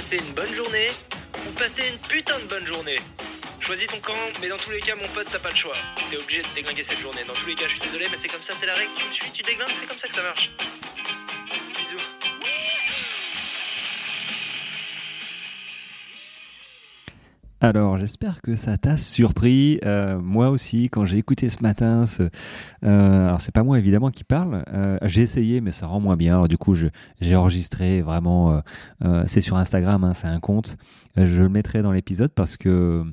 Passer une bonne journée ou passer une putain de bonne journée. Choisis ton camp, mais dans tous les cas, mon pote, t'as pas le choix. T'es obligé de déglinguer cette journée. Dans tous les cas, je suis désolé, mais c'est comme ça, c'est la règle. Tu me suis, tu déglingues, c'est comme ça que ça marche. Alors, j'espère que ça t'a surpris. Euh, moi aussi, quand j'ai écouté ce matin, ce, euh, alors c'est pas moi évidemment qui parle. Euh, j'ai essayé, mais ça rend moins bien. Alors du coup, j'ai enregistré vraiment. Euh, c'est sur Instagram, hein, c'est un compte. Je le mettrai dans l'épisode parce que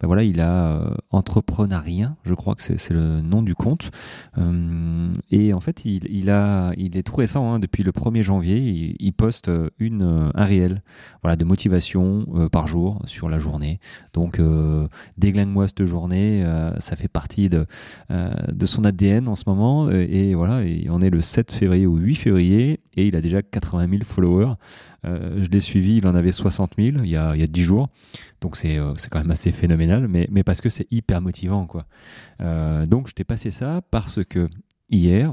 ben voilà, il a euh, entrepreneurien, je crois que c'est le nom du compte. Euh, et en fait, il, a, il est tout récent, hein, depuis le 1er janvier, il, poste euh, une, euh, un réel voilà, de motivation par jour sur la journée. Donc, déglingue-moi cette journée, ça fait partie de, de son ADN en ce moment. Et, voilà, on est le 7 février ou 8 février, et il a déjà 80 000 followers. Euh, je l'ai suivi, il en avait 60 000 il y a, il y a 10 jours. Donc c'est euh, c'est quand même assez phénoménal, mais, mais parce que c'est hyper motivant. quoi. Euh, donc je t'ai passé ça parce que hier,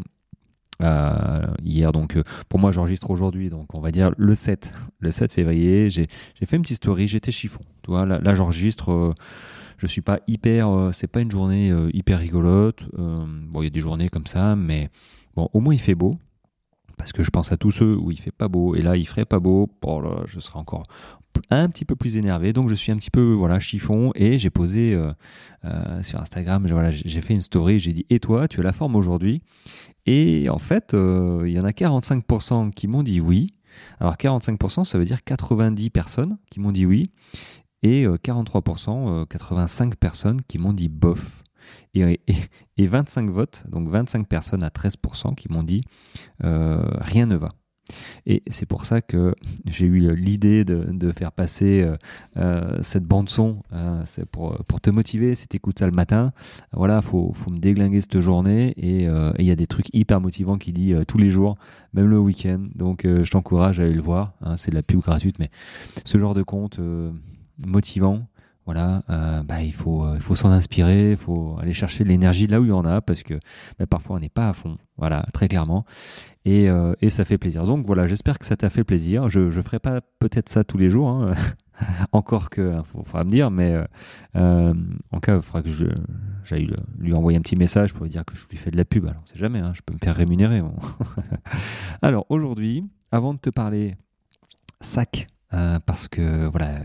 hier, donc pour moi j'enregistre aujourd'hui, donc on va dire le 7, le 7 février, j'ai fait une petite story, j'étais chiffon. Tu vois, là, là j'enregistre, euh, je suis pas hyper, c'est pas une journée hyper rigolote. bon, il y a des journées comme ça, mais bon, au moins il fait beau parce que je pense à tous ceux où il fait pas beau et là il ferait pas beau, oh je serais encore un petit peu plus énervé. Donc je suis un petit peu voilà chiffon et j'ai posé euh, euh, sur Instagram, j'ai fait une story, j'ai dit et toi, tu as la forme aujourd'hui? Et en fait, euh, il y en a 45% qui m'ont dit oui. Alors 45%, ça veut dire 90 personnes qui m'ont dit oui et 43%, 85 personnes qui m'ont dit bof et, et, et, 25 votes, donc 25 personnes à 13% qui m'ont dit euh, rien ne va. Et c'est pour ça que j'ai eu l'idée de, faire passer euh, euh, cette bande son. Euh, pour, te motiver. Si tu écoutes ça le matin, voilà, faut, faut me déglinguer cette journée. Et il y a des trucs hyper motivants qui dit tous les jours, même le week-end. Donc je t'encourage à aller le voir. Hein, c'est de la pub gratuite, mais ce genre de compte motivant voilà, euh, bah, il faut, euh, il faut s'en inspirer, il faut aller chercher l'énergie là où il y en a, parce que bah, parfois on n'est pas à fond, voilà, très clairement, et, euh, ça fait plaisir. Donc voilà, j'espère que ça t'a fait plaisir. Je ne ferai pas peut-être ça tous les jours, hein. encore que, il hein, faudra me dire, mais en cas, il faudra que j'aille lui envoyer un petit message pour lui dire que je lui fais de la pub. Alors, on sait jamais, hein, je peux me faire rémunérer. Alors aujourd'hui, avant de te parler sac euh, parce que voilà,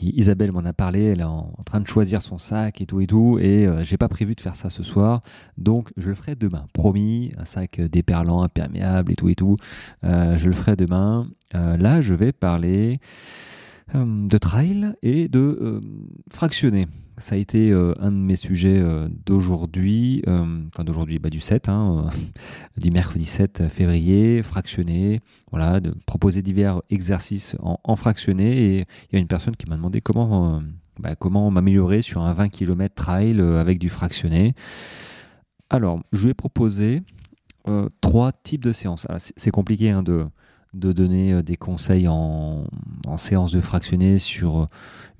Isabelle m'en a parlé, elle est en, train de choisir son sac et tout et tout, et euh, j'ai pas prévu de faire ça ce soir, donc je le ferai demain, promis, un sac déperlant, imperméable et tout et tout, euh, je le ferai demain. Euh, là, je vais parler euh, de trail et de fractionner ça a été euh, un de mes sujets euh, d'aujourd'hui, euh, enfin d'aujourd'hui, bah, du 7, hein, du mercredi 7 février, fractionné, voilà, de proposer divers exercices en, en fractionné. Et il y a une personne qui m'a demandé comment, bah, comment m'améliorer sur un 20 km trail avec du fractionné. Alors, je lui ai proposé trois types de séances. C'est compliqué hein, de de donner des conseils en, séance de fractionné sur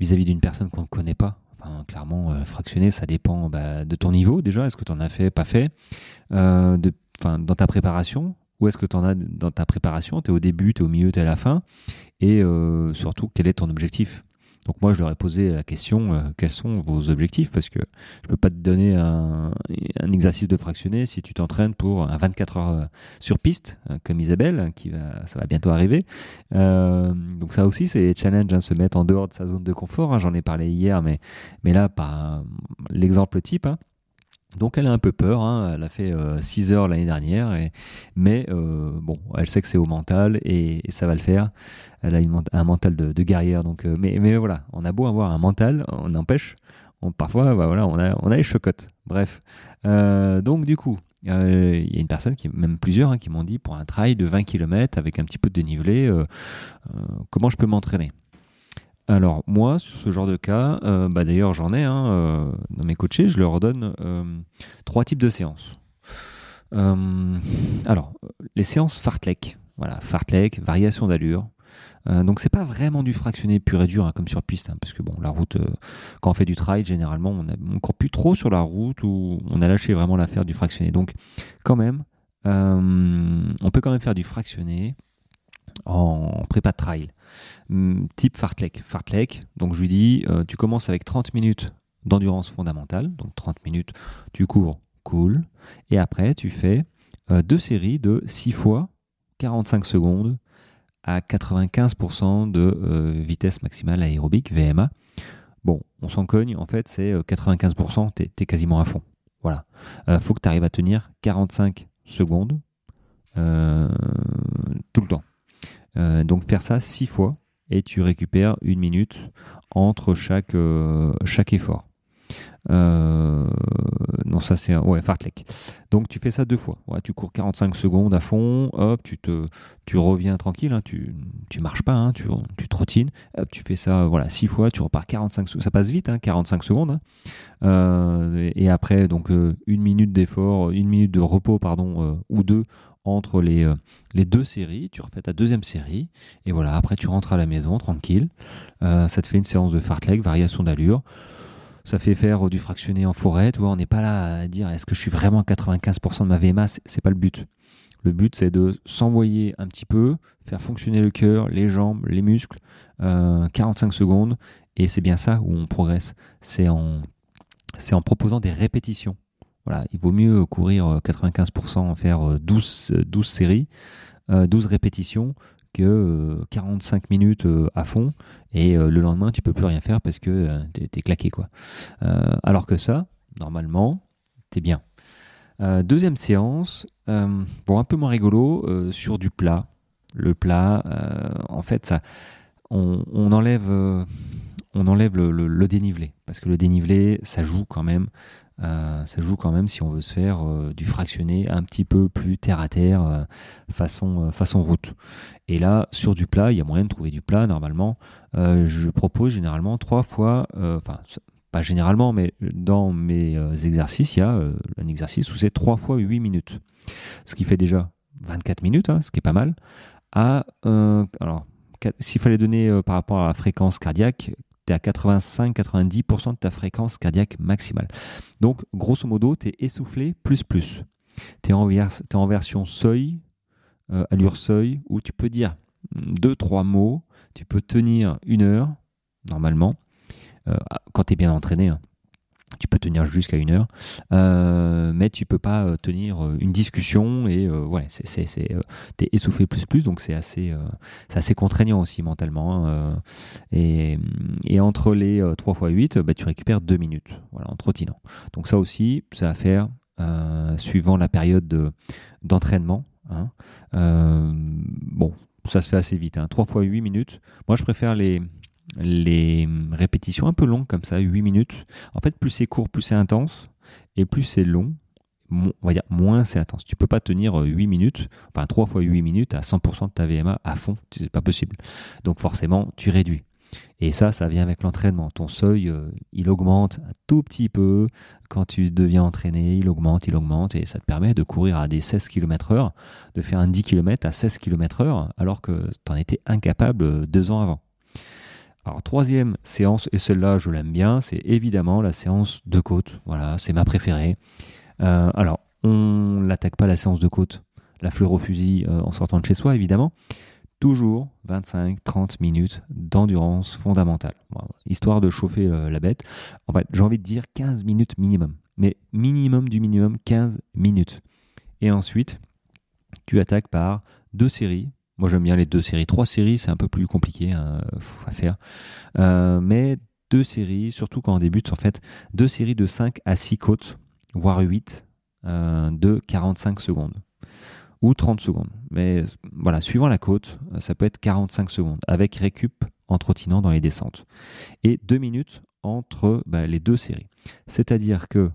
vis-à-vis d'une personne qu'on ne connaît pas. Enfin, clairement, euh, fractionner, ça dépend bah, de ton niveau déjà. Est-ce que tu en as fait, pas fait? Euh, Dans ta préparation? Où est-ce que tu en as dans ta préparation? Tu es au début, tu es au milieu, tu es à la fin? Et euh, surtout, quel est ton objectif? Donc moi, je leur ai posé la question, euh, quels sont vos objectifs? Parce que je peux pas te donner un, un exercice de fractionner si tu t'entraînes pour un 24 heures euh, sur piste, euh, comme Isabelle, qui va, ça va bientôt arriver. Euh, donc ça aussi, c'est challenge, hein, se mettre en dehors de sa zone de confort. Hein, J'en ai parlé hier, mais, mais là, par l'exemple type. Hein, donc elle a un peu peur, hein. elle a fait 6 euh, heures l'année dernière, mais euh, bon, elle sait que c'est au mental et, ça va le faire. Elle a un mental de, guerrière, donc euh, mais, voilà, on a beau avoir un mental, on empêche, parfois bah, on a, les chocottes. Bref, donc du coup, il y a une personne, qui, même plusieurs, hein, qui m'ont dit pour un trail de 20 km avec un petit peu de dénivelé, comment je peux m'entraîner? Alors moi, sur ce genre de cas, euh, bah d'ailleurs j'en ai hein, euh, dans mes coachés, je leur donne euh, trois types de séances. Alors, les séances fartlek, voilà, fartlek, variation d'allure. donc c'est pas vraiment du fractionné pur et dur hein, comme sur piste, hein, parce que bon, la route, quand on fait du trail, généralement on, a, on court plus trop sur la route ou on a lâché vraiment l'affaire du fractionné. Donc quand même, on peut quand même faire du fractionné en prépa de trail. Hum, type fartlek. Fartlek, donc je lui dis, euh, tu commences avec 30 minutes d'endurance fondamentale, donc 30 minutes, tu cours, cool, et après tu fais euh, deux séries de 6 fois 45 secondes à 95% de euh, vitesse maximale aérobique, VMA. Bon, on s'en cogne, en fait, c'est 95%, tu es, quasiment à fond. Voilà. Il faut que tu arrives à tenir 45 secondes tout le temps. Donc faire ça 6 fois et tu récupères une minute entre chaque, euh, effort. Euh, non, ça c'est un ouais, fartlek. Donc tu fais ça deux fois. Ouais, tu cours 45 secondes à fond, hop, tu te, reviens tranquille, hein, tu, tu marches pas, hein, tu, tu trottines, tu fais ça, voilà, six fois, tu repars 45 secondes, ça passe vite, hein, 45 secondes. Hein. Euh, et après donc une minute d'effort, une minute de repos pardon ou deux entre les, euh, les deux séries, tu refais ta deuxième série, et voilà, après tu rentres à la maison tranquille. Euh, ça te fait une séance de fartlek, variation d'allure. Ça fait faire du fractionné en forêt, tu vois, on n'est pas là à dire est-ce que je suis vraiment à 95% de ma VMA, c'est pas le but. Le but, c'est de s'envoyer un petit peu, faire fonctionner le cœur, les jambes, les muscles, 45 euh, secondes, et c'est bien ça où on progresse. C'est en, c'est en proposant des répétitions. Voilà, il vaut mieux courir 95%, en faire 12, 12 séries, 12 répétitions que 45 minutes à fond et le lendemain tu peux plus rien faire parce que tu es, claqué quoi. alors que ça, normalement, tu es bien. deuxième séance, un peu moins rigolo, sur du plat. Le plat, en fait, ça, on enlève le, dénivelé parce que le dénivelé, ça joue quand même euh, ça joue quand même si on veut se faire euh, du fractionné un petit peu plus terre à terre, euh, façon, façon route. Et là, sur du plat, il y a moyen de trouver du plat normalement. je propose généralement trois fois, enfin, pas généralement, mais dans mes exercices, il y a un exercice où c'est trois fois 8 minutes. Ce qui fait déjà 24 minutes, hein, ce qui est pas mal. À, alors, s'il fallait donner par rapport à la fréquence cardiaque, tu es à 85-90% de ta fréquence cardiaque maximale. Donc, grosso modo, tu es essoufflé plus plus. Tu es, en version seuil, euh, allure seuil, où tu peux dire deux, trois mots, tu peux tenir une heure, normalement, euh, quand tu es bien entraîné. Hein. Tu peux tenir jusqu'à une heure, euh, mais tu peux pas euh, tenir euh, une discussion et voilà, c'est, c'est, c'est t'es essoufflé plus plus, donc c'est assez, c'est assez contraignant aussi mentalement. Hein, et, et, entre les 3 x 8, bah, tu récupères 2 minutes, voilà, en trottinant. Donc ça aussi, ça va faire suivant la période de, d'entraînement. Hein. bon, ça se fait assez vite. Hein. 3 x 8 minutes. Moi, je préfère les, les répétitions un peu longues comme ça, 8 minutes. En fait, plus c'est court, plus c'est intense, et plus c'est long, on va moins c'est intense. Tu peux pas tenir 8 minutes, enfin 3 fois 8 minutes à 100% de ta VMA à fond, c'est pas possible. Donc forcément, tu réduis. Et ça, ça vient avec l'entraînement. Ton seuil, euh, il augmente un tout petit peu. Quand tu deviens entraîné, il augmente, il augmente. Et ça te permet de courir à des 16 km heure, de faire un 10 km à 16 km heure, alors que tu en étais incapable euh, deux ans avant. Alors troisième séance, et celle-là je l'aime bien, c'est évidemment la séance de côte. Voilà, c'est ma préférée. Euh, alors, on n'attaque pas la séance de côte, la fleur au fusil euh, en sortant de chez soi, évidemment. Toujours 25-30 minutes d'endurance fondamentale, histoire de chauffer euh, la bête. En fait, j'ai envie de dire 15 minutes minimum, mais minimum du minimum 15 minutes. Et ensuite, tu attaques par deux séries moi, j'aime bien les deux séries. Trois séries, c'est un peu plus compliqué hein, à faire. Euh, mais deux séries, surtout quand on débute, en fait, deux séries de 5 à 6 côtes, voire 8, euh, de 45 secondes ou 30 secondes. Mais voilà, suivant la côte, ça peut être 45 secondes, avec récup en trottinant dans les descentes. Et deux minutes entre bah, les deux séries. C'est-à-dire que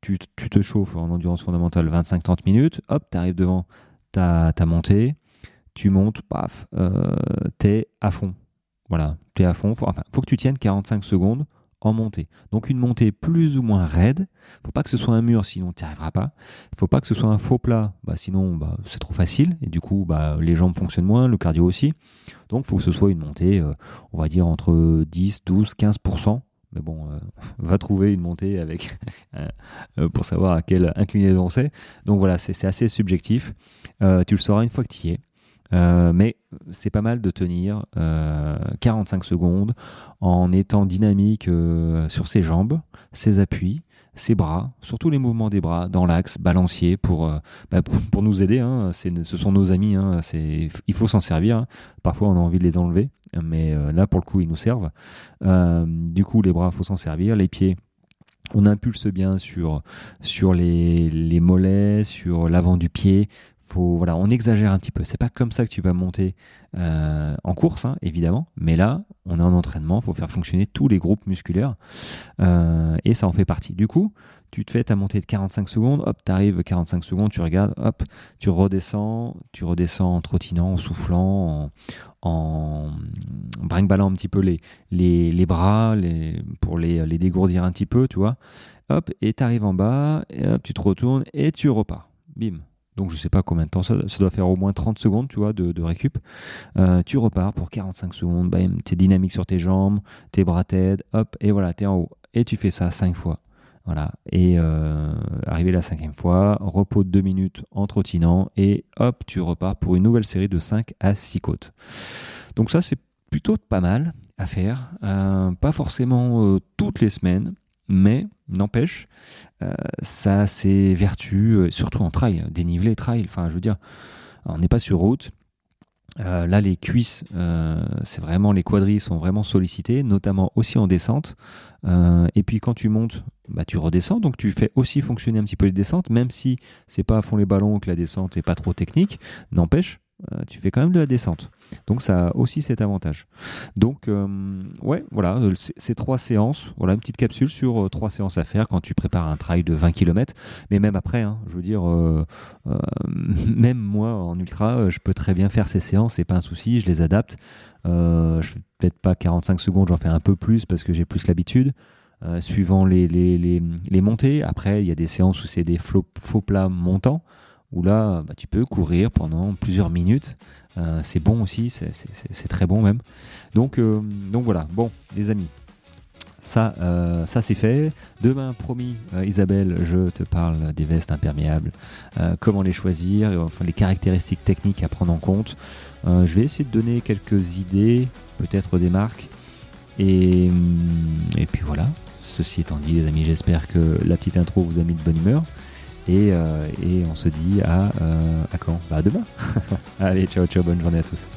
tu, te chauffes en endurance fondamentale 25-30 minutes, hop, tu arrives devant ta, ta montée, tu montes, paf, euh, t'es à fond. Voilà, t'es à fond. Faut, faut que tu tiennes 45 secondes en montée. Donc une montée plus ou moins raide. Faut pas que ce soit un mur, sinon tu n'y arriveras pas. Faut pas que ce soit un faux plat, bah, sinon bah, c'est trop facile et du coup bah, les jambes fonctionnent moins, le cardio aussi. Donc faut que ce soit une montée, euh, on va dire entre 10, 12, 15%. Mais bon, euh, va trouver une montée avec pour savoir à quelle inclinaison c'est. Donc voilà, c'est assez subjectif. tu le sauras une fois que tu y es. Mais c'est pas mal de tenir 45 secondes en étant dynamique sur ses jambes, ses appuis, ses bras, surtout les mouvements des bras dans l'axe balancier pour, bah, pour, nous aider. Hein. ce sont nos amis, hein. il faut s'en servir. Hein. Parfois on a envie de les enlever, mais là pour le coup ils nous servent. du coup les bras, il faut s'en servir. Les pieds, on impulse bien sur, sur les mollets, sur l'avant du pied. On exagère un petit peu. C'est pas comme ça que tu vas monter euh, en course, hein, évidemment. Mais là, on est en entraînement. Il faut faire fonctionner tous les groupes musculaires. Euh, et ça en fait partie. Du coup, tu te fais ta montée de 45 secondes, hop, tu arrives 45 secondes, tu regardes, hop, tu redescends, tu redescends en trottinant, en soufflant, en, en un petit peu les, bras pour les, les, dégourdir un petit peu, tu vois. Hop, et tu arrives en bas, hop, tu te retournes et tu repars. Bim. Donc je sais pas combien de temps, ça, doit faire au moins 30 secondes, tu vois, de, récup. Euh, tu repars pour 45 secondes, tu es dynamique sur tes jambes, tes bras t'aident, hop, et voilà, tu es en haut. Et tu fais ça 5 fois. Voilà. Et euh, arrivé la cinquième fois, repos de deux minutes en trottinant et hop, tu repars pour une nouvelle série de 5 à 6 côtes. Donc ça, c'est plutôt pas mal à faire. Euh, pas forcément toutes les semaines, mais n'empêche, ça c'est vertu, surtout en trail, dénivelé trail. Enfin, je veux dire, on n'est pas sur route, euh, là, les cuisses, euh, c'est vraiment les quadrilles sont vraiment sollicités, notamment aussi en descente. Euh, et puis quand tu montes, bah, tu redescends, donc tu fais aussi fonctionner un petit peu les descentes, même si c'est pas à fond les ballons que la descente est pas trop technique. N'empêche, euh, tu fais quand même de la descente. Donc ça a aussi cet avantage. Donc euh, ouais, voilà, euh, ces trois séances, voilà une petite capsule sur trois séances à faire quand tu prépares un trail de 20 km. Mais même après, hein, je veux dire, même moi en ultra, je peux très bien faire ces séances, c'est pas un souci, je les adapte. je fais peut-être pas 45 secondes, j'en fais un peu plus parce que j'ai plus l'habitude. suivant les, les, les, les, montées. Après, il y a des séances où c'est des faux plats montants où là, bah, tu peux courir pendant plusieurs minutes. Euh, c'est bon aussi, c'est très bon même. Donc, euh, donc voilà, bon, les amis, ça, euh, ça c'est fait. Demain, promis, Isabelle, je te parle des vestes imperméables, comment les choisir, enfin, les caractéristiques techniques à prendre en compte. je vais essayer de donner quelques idées, peut-être des marques. Et, et puis voilà, ceci étant dit, les amis, j'espère que la petite intro vous a mis de bonne humeur. Et, euh, et on se dit à, euh, à quand? Bah à demain. Allez, ciao, ciao, bonne journée à tous.